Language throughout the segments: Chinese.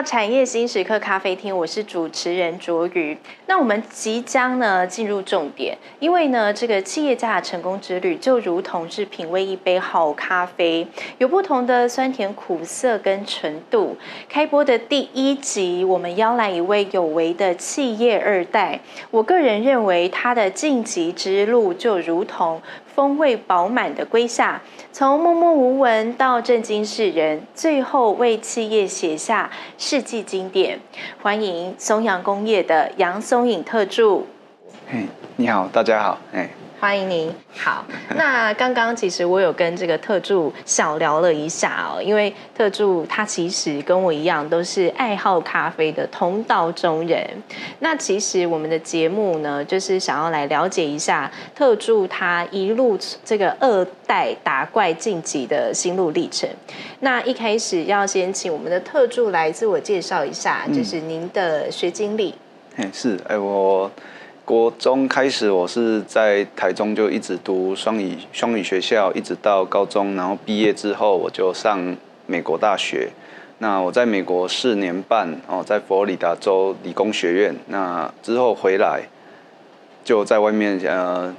到产业新时刻咖啡厅，我是主持人卓瑜。那我们即将呢进入重点，因为呢这个企业家的成功之旅就如同是品味一杯好咖啡，有不同的酸甜苦涩跟纯度。开播的第一集，我们邀来一位有为的企业二代，我个人认为他的晋级之路就如同风味饱满的瑰夏，从默默无闻到震惊世人，最后为企业写下世纪经典。欢迎松阳工业的杨松颖特助。你好，大家好，哎。欢迎您。好，那刚刚其实我有跟这个特助小聊了一下哦，因为特助他其实跟我一样都是爱好咖啡的同道中人。那其实我们的节目呢，就是想要来了解一下特助他一路这个二代打怪晋级的心路历程。那一开始要先请我们的特助来自我介绍一下，就是您的学经历。嗯，是，哎我。国中开始，我是在台中就一直读双语双语学校，一直到高中，然后毕业之后我就上美国大学。那我在美国四年半哦，在佛罗里达州理工学院。那之后回来，就在外面呃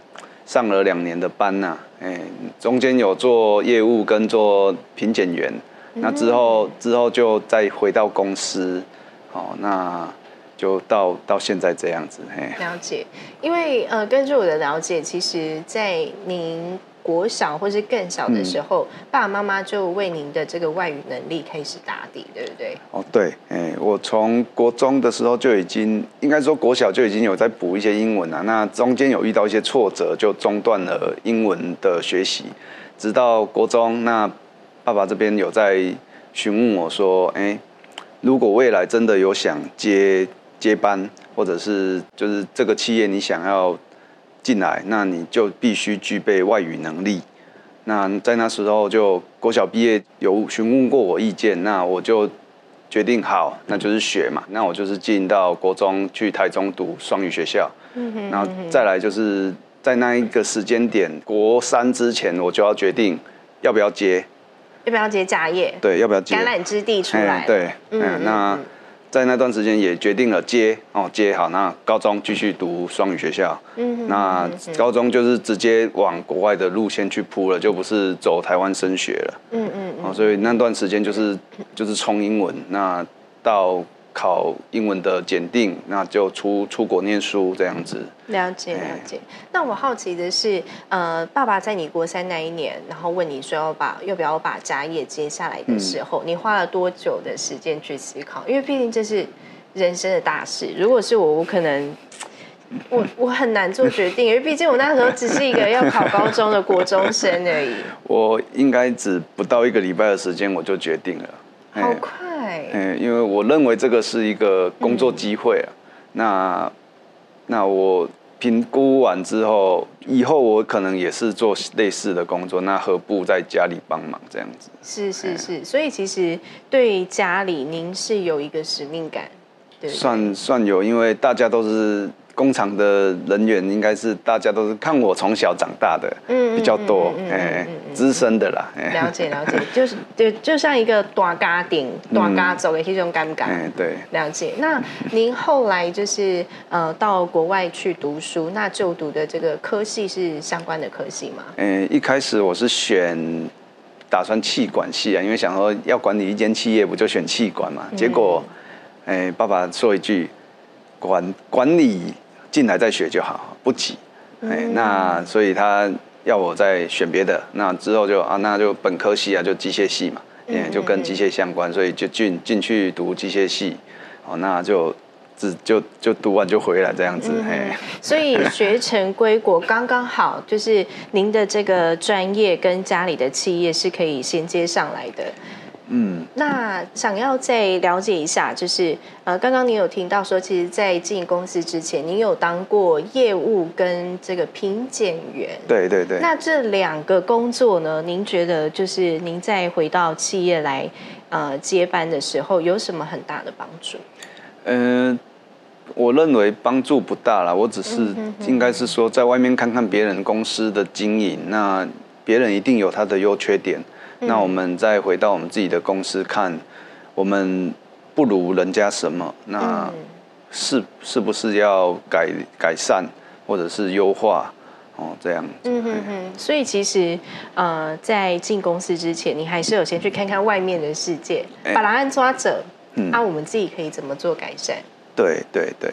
上了两年的班呐，哎，中间有做业务跟做品检员。那之后之后就再回到公司，哦那。就到到现在这样子，嘿。了解，因为呃，根据我的了解，其实，在您国小或是更小的时候，嗯、爸爸妈妈就为您的这个外语能力开始打底，对不对？哦，对，哎，我从国中的时候就已经，应该说国小就已经有在补一些英文了。那中间有遇到一些挫折，就中断了英文的学习，直到国中，那爸爸这边有在询问我说，哎，如果未来真的有想接。接班，或者是就是这个企业你想要进来，那你就必须具备外语能力。那在那时候就国小毕业，有询问过我意见，那我就决定好，那就是学嘛。那我就是进到国中去台中读双语学校，然后再来就是在那一个时间点，国三之前我就要决定要不要接，要不要接家业？对，要不要接？橄榄枝地出来？对，嗯，那。在那段时间也决定了接哦，接好，那高中继续读双语学校，嗯，那高中就是直接往国外的路线去铺了，就不是走台湾升学了，嗯嗯，哦，所以那段时间就是就是冲英文，那到。考英文的检定，那就出出国念书这样子。了解了解。那我好奇的是，呃，爸爸在你国三那一年，然后问你说要把要不要把家业接下来的时候，嗯、你花了多久的时间去思考？因为毕竟这是人生的大事。如果是我，我可能 我我很难做决定，因为毕竟我那时候只是一个要考高中的国中生而已。我应该只不到一个礼拜的时间，我就决定了。好快。哎，因为我认为这个是一个工作机会啊。嗯、那那我评估完之后，以后我可能也是做类似的工作，那何不在家里帮忙这样子？是是是，嗯、所以其实对家里您是有一个使命感，对，对，算算有，因为大家都是。工厂的人员应该是大家都是看我从小长大的，嗯，比较多，哎，资深的啦。了解了解，就是就就像一个大家庭、大家族的这种感觉。哎，对，了解。那您后来就是呃到国外去读书，那就读的这个科系是相关的科系吗？嗯，一开始我是选打算气管系啊，因为想说要管理一间企业，不就选气管嘛？结果，哎，爸爸说一句。管管理进来再学就好，不急。哎，那所以他要我再选别的，那之后就啊，那就本科系啊，就机械系嘛，也就跟机械相关，所以就进进去读机械系。哦，那就只就就读完就回来这样子。嘿，所以学成归国刚刚好，就是您的这个专业跟家里的企业是可以衔接上来的。嗯，那想要再了解一下，就是呃，刚刚您有听到说，其实，在进公司之前，您有当过业务跟这个品检员。对对对。那这两个工作呢，您觉得就是您再回到企业来呃接班的时候，有什么很大的帮助？嗯、呃，我认为帮助不大啦，我只是应该是说，在外面看看别人公司的经营，那别人一定有他的优缺点。那我们再回到我们自己的公司看，我们不如人家什么，那是是不是要改改善或者是优化？哦，这样。嗯哼哼，所以其实呃，在进公司之前，你还是有先去看看外面的世界，把答案抓着，那、我们自己可以怎么做改善？对对对。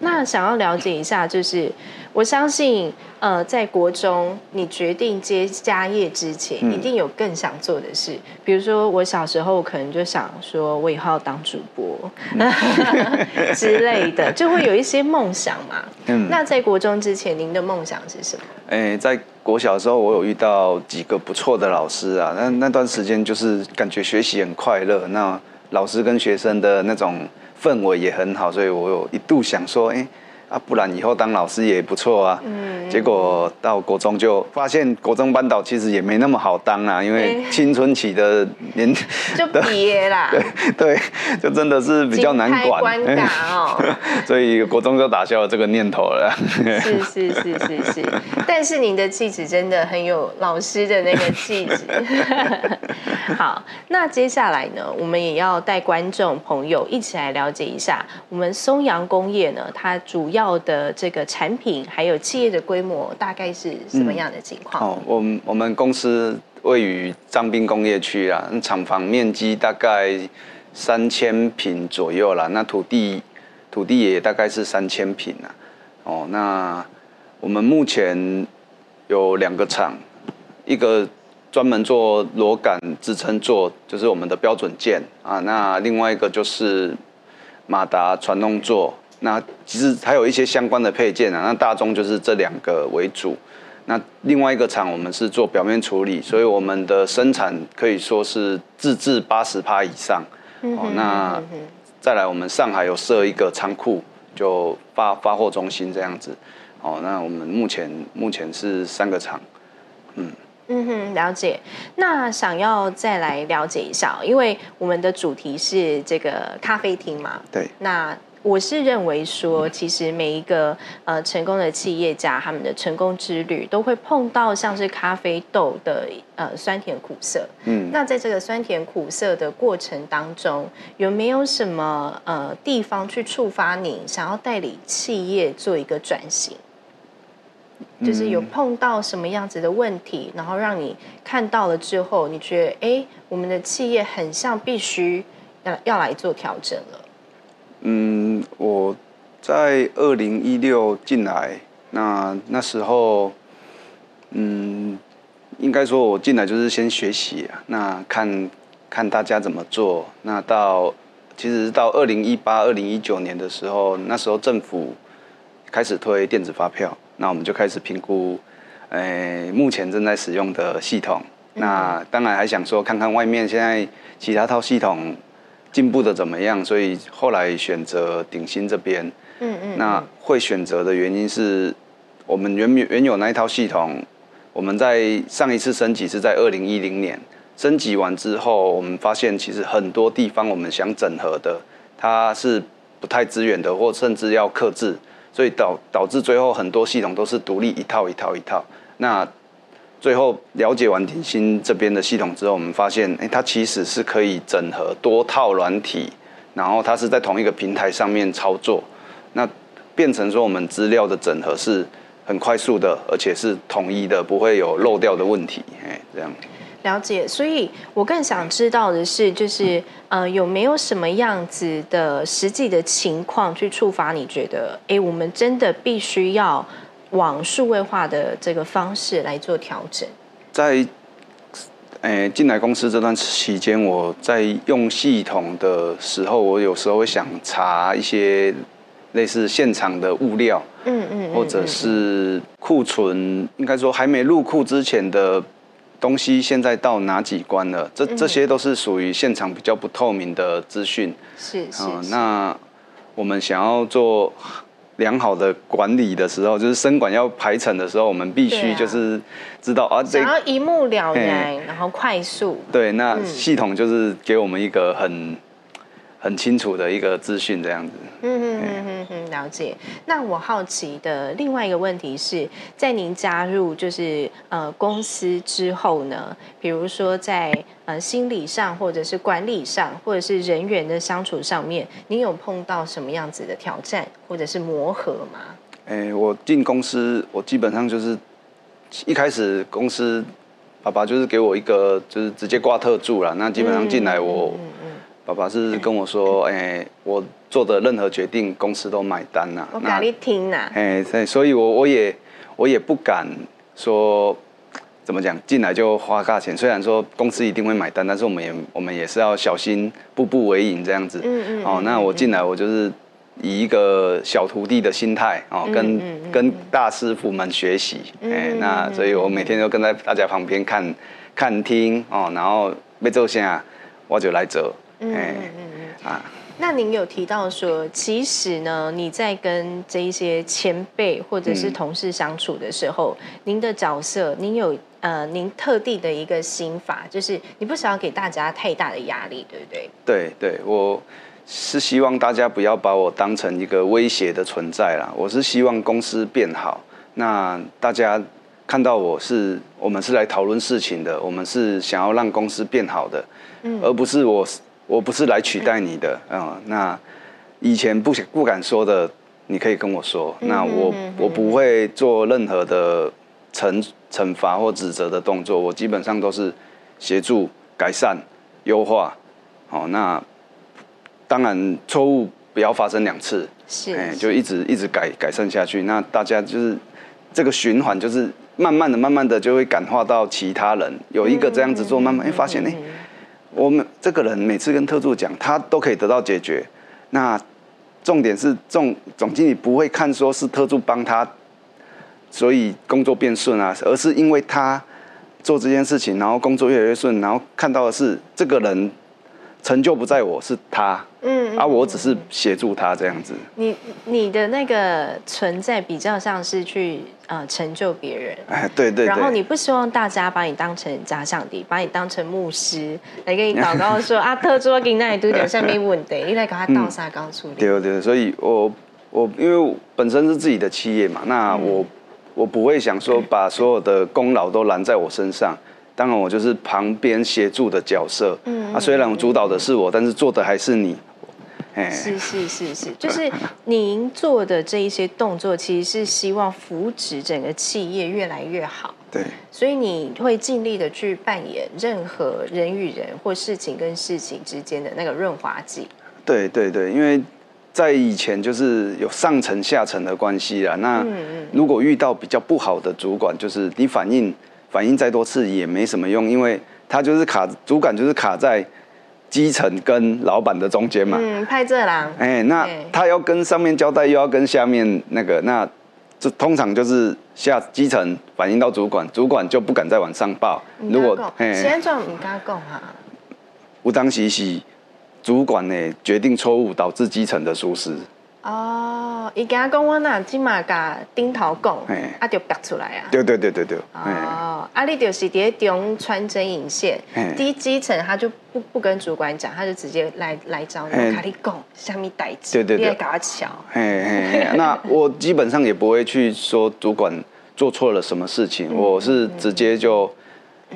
那想要了解一下，就是我相信，呃，在国中你决定接家业之前，一定有更想做的事。嗯、比如说，我小时候可能就想说，我以后要当主播、嗯、之类的，就会有一些梦想嘛。嗯。那在国中之前，您的梦想是什么？哎、欸，在国小的时候，我有遇到几个不错的老师啊。那那段时间就是感觉学习很快乐，那老师跟学生的那种。氛围也很好，所以我有一度想说，哎、啊，不然以后当老师也不错啊。嗯。结果到国中就发现，国中班导其实也没那么好当啊，因为青春期的年 就毕业啦。对对，就真的是比较难管。关卡哦。所以国中就打消了这个念头了。是是是是是，但是您的气质真的很有老师的那个气质。好，那接下来呢，我们也要带观众朋友一起来了解一下我们松阳工业呢，它主要的这个产品还有企业的规模大概是什么样的情况？哦、嗯，我们我们公司位于彰滨工业区啊，厂房面积大概三千平左右啦，那土地土地也大概是三千平啊。哦，那我们目前有两个厂，一个。专门做螺杆支撑座，就是我们的标准件啊。那另外一个就是马达传动座。那其实还有一些相关的配件啊。那大宗就是这两个为主。那另外一个厂我们是做表面处理，所以我们的生产可以说是自制八十趴以上。哦，那再来我们上海有设一个仓库，就发发货中心这样子。哦，那我们目前目前是三个厂，嗯。嗯哼，了解。那想要再来了解一下，因为我们的主题是这个咖啡厅嘛。对。那我是认为说，其实每一个呃成功的企业家，他们的成功之旅都会碰到像是咖啡豆的呃酸甜苦涩。嗯。那在这个酸甜苦涩的过程当中，有没有什么呃地方去触发你想要代理企业做一个转型？就是有碰到什么样子的问题，然后让你看到了之后，你觉得哎，我们的企业很像必须要要来做调整了。嗯，我在二零一六进来，那那时候，嗯，应该说我进来就是先学习啊，那看看大家怎么做。那到其实到二零一八、二零一九年的时候，那时候政府开始推电子发票。那我们就开始评估，诶、目前正在使用的系统。那当然还想说，看看外面现在其他套系统进步的怎么样。所以后来选择鼎新这边。嗯嗯。那会选择的原因是，我们原原有那一套系统，我们在上一次升级是在二零一零年，升级完之后，我们发现其实很多地方我们想整合的，它是不太支援的，或甚至要克制。所以导导致最后很多系统都是独立一套一套一套。那最后了解完鼎新这边的系统之后，我们发现，哎，它其实是可以整合多套软体，然后它是在同一个平台上面操作，那变成说我们资料的整合是很快速的，而且是统一的，不会有漏掉的问题，哎，这样。了解，所以我更想知道的是，就是呃，有没有什么样子的实际的情况去触发你觉得，哎，我们真的必须要往数位化的这个方式来做调整？在诶进来公司这段期间，我在用系统的时候，我有时候会想查一些类似现场的物料，嗯嗯，嗯，或者是库存，应该说还没入库之前的。东西现在到哪几关了？这这些都是属于现场比较不透明的资讯。是是，是、嗯。那我们想要做良好的管理的时候，就是生管要排程的时候，我们必须就是知道啊，想要一目了然，然后快速。对，那系统就是给我们一个很很清楚的一个资讯，这样子。嗯嗯嗯嗯嗯，了解。那我好奇的另外一个问题是，在您加入就是呃公司之后呢，比如说在呃心理上，或者是管理上，或者是人员的相处上面，您有碰到什么样子的挑战或者是磨合吗？哎、欸，我进公司，我基本上就是一开始公司爸爸就是给我一个就是直接挂特助了，那基本上进来我。嗯嗯爸爸是跟我说：“哎、欸，我做的任何决定，公司都买单呐。”我给你听呐。哎，所以，所以我我也我也不敢说怎么讲，进来就花大钱。虽然说公司一定会买单，但是我们也我们也是要小心，步步为营这样子。嗯嗯。哦，那我进来，我就是以一个小徒弟的心态哦，跟嗯嗯嗯跟大师傅们学习。哎、欸，那所以我每天都跟在大家旁边看看听哦，然后被做下我就来做。嗯嗯嗯啊，那您有提到说，其实呢，你在跟这一些前辈或者是同事相处的时候，嗯、您的角色，您有呃，您特地的一个心法，就是你不想要给大家太大的压力，对不对？对对，我是希望大家不要把我当成一个威胁的存在啦。我是希望公司变好，那大家看到我是，我们是来讨论事情的，我们是想要让公司变好的，嗯，而不是我。我不是来取代你的，嗯，那以前不不敢说的，你可以跟我说。那我我不会做任何的惩惩罚或指责的动作，我基本上都是协助改善、优化。好，那当然错误不要发生两次，是，哎，就一直一直改改善下去。那大家就是这个循环，就是慢慢的、慢慢的就会感化到其他人，有一个这样子做，慢慢哎发现呢。我们这个人每次跟特助讲，他都可以得到解决。那重点是总总经理不会看说是特助帮他，所以工作变顺啊，而是因为他做这件事情，然后工作越来越顺，然后看到的是这个人。成就不在我，是他，嗯，啊，我只是协助他这样子。你你的那个存在比较像是去呃成就别人，哎，对对。然后你不希望大家把你当成假想敌，把你当成牧师来给你祷告说啊，特助给那里都点下面问题，你来给他倒沙高处理。对对，所以我我因为本身是自己的企业嘛，那我我不会想说把所有的功劳都揽在我身上。当然，我就是旁边协助的角色。嗯，啊，虽然我主导的是我，但是做的还是你。哎，是是是是，就是您做的这一些动作，其实是希望扶持整个企业越来越好。对，所以你会尽力的去扮演任何人与人或事情跟事情之间的那个润滑剂。对对对，因为在以前就是有上层下层的关系啦。那如果遇到比较不好的主管，就是你反应。反映再多次也没什么用，因为他就是卡主管，就是卡在基层跟老板的中间嘛。嗯，派这郎。哎、欸，那他要跟上面交代，又要跟下面那个，那这通常就是下基层反映到主管，主管就不敢再往上报。如果哎，现在唔敢讲哈。有当时是主管呢决定错误，导致基层的疏失。哦，伊讲讲我那起码甲顶头讲，啊就拔出来啊。对对对对对。哦，啊你就是伫中穿针引线，低基层他就不不跟主管讲，他就直接来来找你，卡你讲虾米代志，对对对，你来搞巧。嘿嘿嘿，那我基本上也不会去说主管做错了什么事情，我是直接就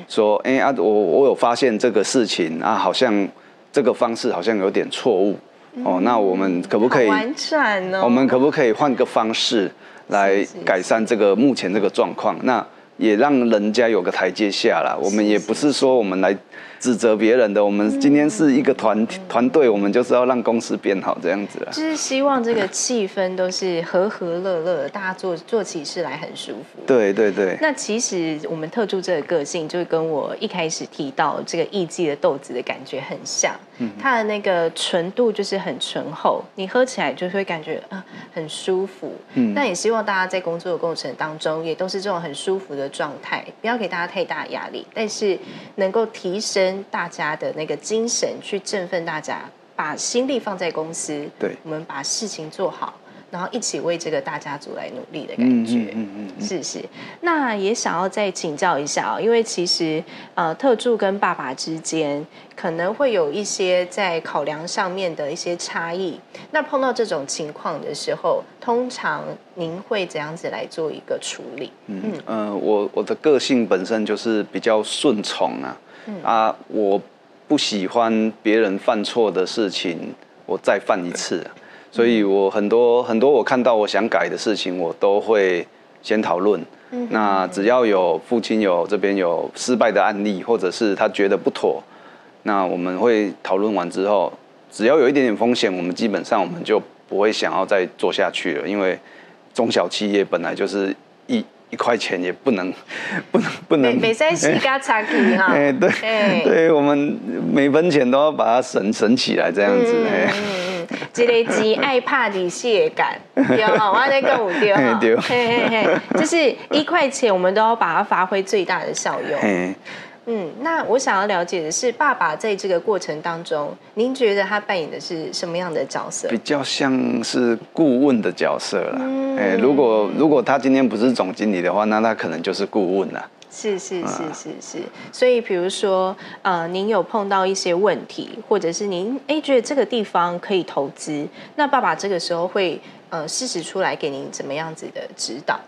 说，哎啊，我我有发现这个事情啊，好像这个方式好像有点错误。哦，那我们可不可以？完善哦。我们可不可以换个方式来改善这个目前这个状况？那也让人家有个台阶下啦。我们也不是说我们来。指责别人的，我们今天是一个团团队，我们就是要让公司变好这样子啊。就是希望这个气氛都是和和乐乐，大家做做起事来很舒服。对对对。那其实我们特助这个个性，就跟我一开始提到这个艺妓的豆子的感觉很像。嗯。它的那个纯度就是很醇厚，你喝起来就会感觉啊很舒服。嗯。那也希望大家在工作的过程当中，也都是这种很舒服的状态，不要给大家太大压力，但是能够提升。大家的那个精神去振奋大家，把心力放在公司，对，我们把事情做好，然后一起为这个大家族来努力的感觉。嗯嗯嗯，嗯，是是。那也想要再请教一下哦，因为其实呃，特助跟爸爸之间可能会有一些在考量上面的一些差异。那碰到这种情况的时候，通常您会怎样子来做一个处理？嗯嗯，呃，我我的个性本身就是比较顺从啊，嗯、啊，我不喜欢别人犯错的事情，我再犯一次，啊，所以我很多很多我看到我想改的事情，我都会先讨论。嗯，那只要有父亲有这边有失败的案例，或者是他觉得不妥，那我们会讨论完之后，只要有一点点风险，我们基本上我们就不会想要再做下去了，因为中小企业本来就是一一块钱也不能不能 不能。每三十加产品哈，哎对，对我们每分钱都要把它省省起来这样子。嗯嗯嗯，这个钱爱怕的蟹感，对哈，我在跟五丢哈，对，嘿嘿嘿，就是一块钱我们都要把它发挥最大的效用。嗯，那我想要了解的是，爸爸在这个过程当中，您觉得他扮演的是什么样的角色？比较像是顾问的角色啦。嗯，哎，如果如果他今天不是总经理的话，那他可能就是顾问了。是是是是是。所以，比如说，呃，您有碰到一些问题，或者是您哎觉得这个地方可以投资，那爸爸这个时候会呃适时出来给您怎么样子的指导？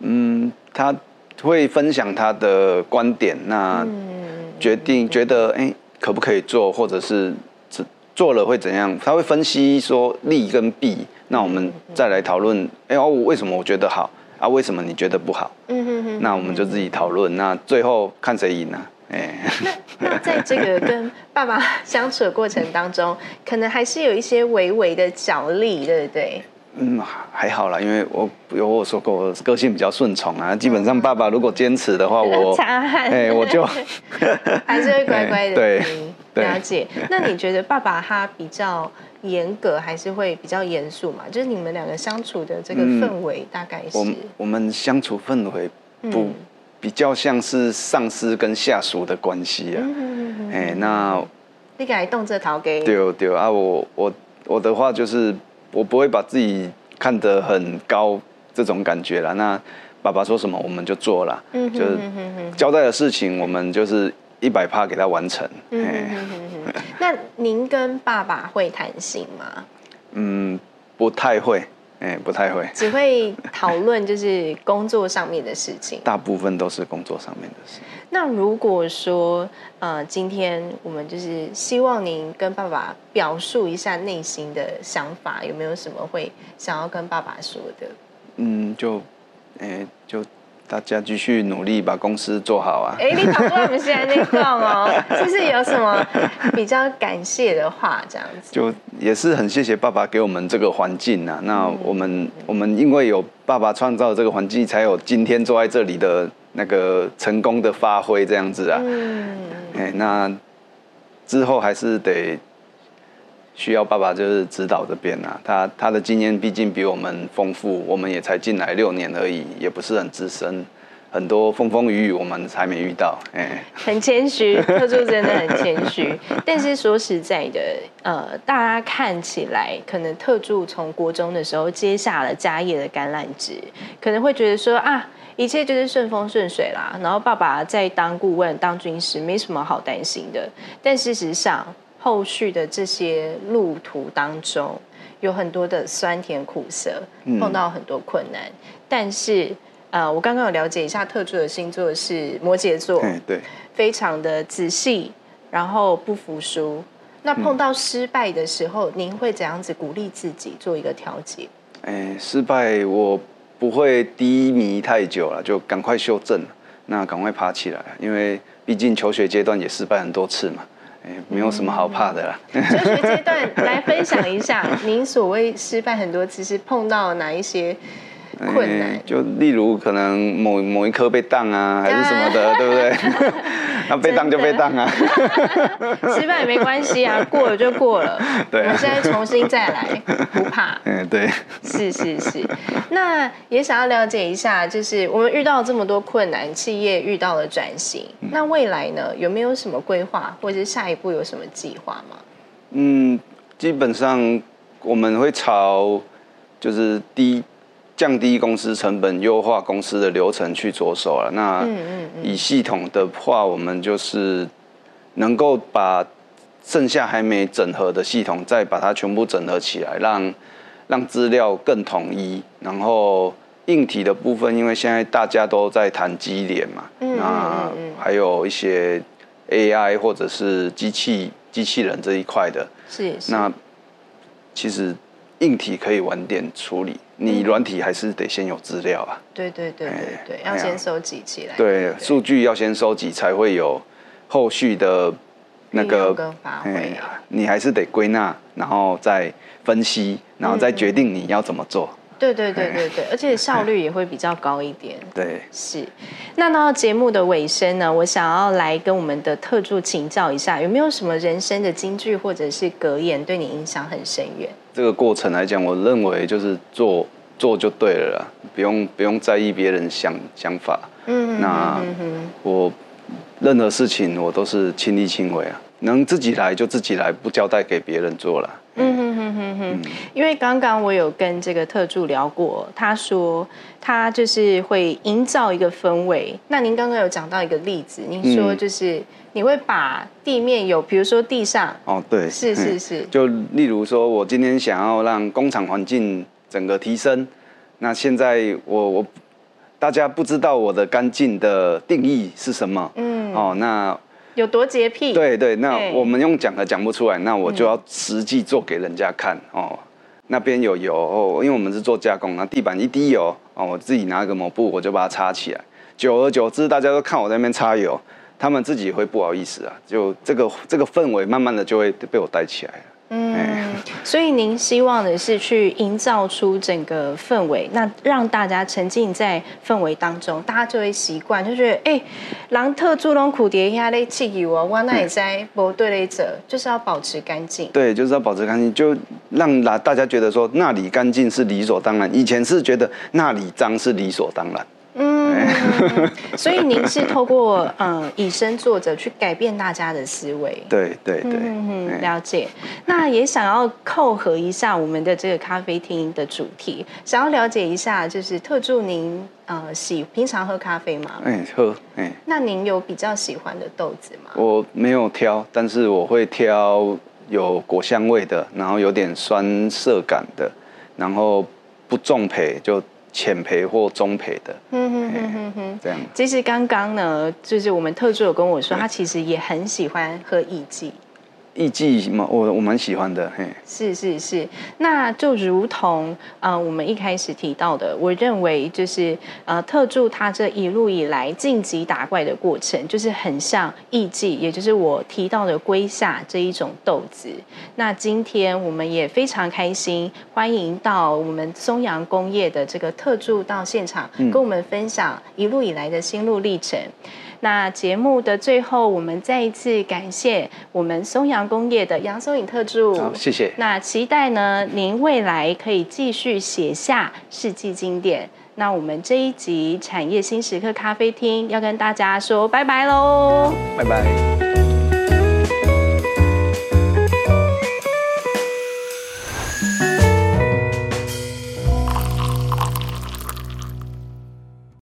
嗯，他。会分享他的观点，那决定觉得哎、欸、可不可以做，或者是做了会怎样？他会分析说利跟弊，那我们再来讨论。哎、欸、哦，为什么我觉得好啊？为什么你觉得不好？嗯哼哼。那我们就自己讨论，那最后看谁赢呢？哎、那在这个跟爸爸相处的过程当中，可能还是有一些微微的角力，对不对？嗯，还好啦，因为我有我说过，我个性比较顺从啊。基本上，爸爸如果坚持的话，我 哎、欸，我就 还是会乖乖的。对，了解。那你觉得爸爸他比较严格，还是会比较严肃嘛？就是你们两个相处的这个氛围，大概是？嗯、我我们相处氛围不、嗯、比较像是上司跟下属的关系啊。哎、欸，那你敢动这桃给？对对啊，我我我的话就是。我不会把自己看得很高，这种感觉啦。那爸爸说什么我们就做了，嗯、就是交代的事情我们就是一百趴给他完成。嗯、那您跟爸爸会谈心吗？嗯，不太会。哎，不太会，只会讨论就是工作上面的事情，大部分都是工作上面的事。那如果说，呃，今天我们就是希望您跟爸爸表述一下内心的想法，有没有什么会想要跟爸爸说的？嗯，就，哎，就。大家继续努力把公司做好啊！哎，你好，我们现在那个 哦，就是有什么比较感谢的话，这样子。就也是很谢谢爸爸给我们这个环境啊。那我们、嗯、我们因为有爸爸创造这个环境，才有今天坐在这里的那个成功的发挥这样子啊。嗯。哎，那之后还是得。需要爸爸就是指导这边啊，他他的经验毕竟比我们丰富，我们也才进来六年而已，也不是很资深，很多风风雨雨我们才没遇到。哎，很谦虚，特助真的很谦虚。但是说实在的，呃，大家看起来可能特助从国中的时候接下了家业的橄榄枝，可能会觉得说啊，一切就是顺风顺水啦。然后爸爸在当顾问、当军师，没什么好担心的。但事实上，后续的这些路途当中，有很多的酸甜苦涩，碰到很多困难。嗯、但是，呃，我刚刚有了解一下，特助的星座是摩羯座，对，非常的仔细，然后不服输。那碰到失败的时候，嗯、您会怎样子鼓励自己做一个调节？哎，失败我不会低迷太久了，就赶快修正，那赶快爬起来，因为毕竟求学阶段也失败很多次嘛。哎，没有什么好怕的啦。求学阶段来分享一下，您所谓失败很多次是碰到哪一些困难？就例如可能某某一科被当啊，还是什么的，对不对？那被当就被当啊，失败也没关系啊，过了就过了。对，我们现在重新再来，不怕。嗯，对。是是是，那也想要了解一下，就是我们遇到这么多困难，企业遇到了转型，那未来呢，有没有什么规划，或者是下一步有什么计划吗？嗯，基本上我们会朝就是低降低公司成本，优化公司的流程去着手了。那以系统的话，我们就是能够把剩下还没整合的系统，再把它全部整合起来，让让资料更统一。然后硬体的部分，因为现在大家都在谈机联嘛，那还有一些 AI 或者是机器机器人这一块的，是，是那其实。硬体可以晚点处理，你软体还是得先有资料啊。对对对对对，要先收集起来。对，数据要先收集，才会有后续的那个发挥。你还是得归纳，然后再分析，然后再决定你要怎么做。对对对对对，而且效率也会比较高一点。对，是。那到节目的尾声呢，我想要来跟我们的特助请教一下，有没有什么人生的金句或者是格言对你影响很深远？这个过程来讲，我认为就是做做就对了啦，不用不用在意别人想想法。嗯，那我任何事情我都是亲力亲为啊，能自己来就自己来，不交代给别人做了。嗯哼哼哼哼，因为刚刚我有跟这个特助聊过，他说他就是会营造一个氛围。那您刚刚有讲到一个例子，您说就是你会把地面有，比如说地上哦，对，是是是，就例如说我今天想要让工厂环境整个提升，那现在我我大家不知道我的干净的定义是什么，嗯，哦，那。有多洁癖？对对，那我们用讲的讲不出来，那我就要实际做给人家看哦。那边有油哦，因为我们是做加工，那地板一滴油哦，我自己拿个抹布，我就把它擦起来。久而久之，大家都看我在那边擦油，他们自己会不好意思啊，就这个这个氛围慢慢的就会被我带起来了。嗯，所以您希望的是去营造出整个氛围，那让大家沉浸在氛围当中，大家就会习惯，就觉得哎，狼特助龙苦蝶压力气油啊，哇，那也在不对了者，就是要保持干净。对，就是要保持干净，就让大家觉得说那里干净是理所当然，以前是觉得那里脏是理所当然。嗯，所以您是透过嗯以身作则去改变大家的思维。对对对，嗯嗯，了解。那也想要扣合一下我们的这个咖啡厅的主题，想要了解一下，就是特助您呃喜平常喝咖啡吗？哎，喝哎。那您有比较喜欢的豆子吗？我没有挑，但是我会挑有果香味的，然后有点酸涩感的，然后不重焙就。浅培或中培的，嗯哼哼哼哼，这样。其实刚刚呢，就是我们特助有跟我说，他其实也很喜欢喝艺妓。艺妓嘛，我我蛮喜欢的，嘿。是是是，那就如同呃我们一开始提到的，我认为就是呃特助他这一路以来晋级打怪的过程，就是很像艺妓，也就是我提到的归下这一种豆子。那今天我们也非常开心，欢迎到我们松阳工业的这个特助到现场，跟我们分享一路以来的心路历程。那节目的最后，我们再一次感谢我们松阳工业的杨松颖特助。好，谢谢。那期待呢，您未来可以继续写下世纪经典。那我们这一集产业新时刻咖啡厅要跟大家说拜拜喽，拜拜。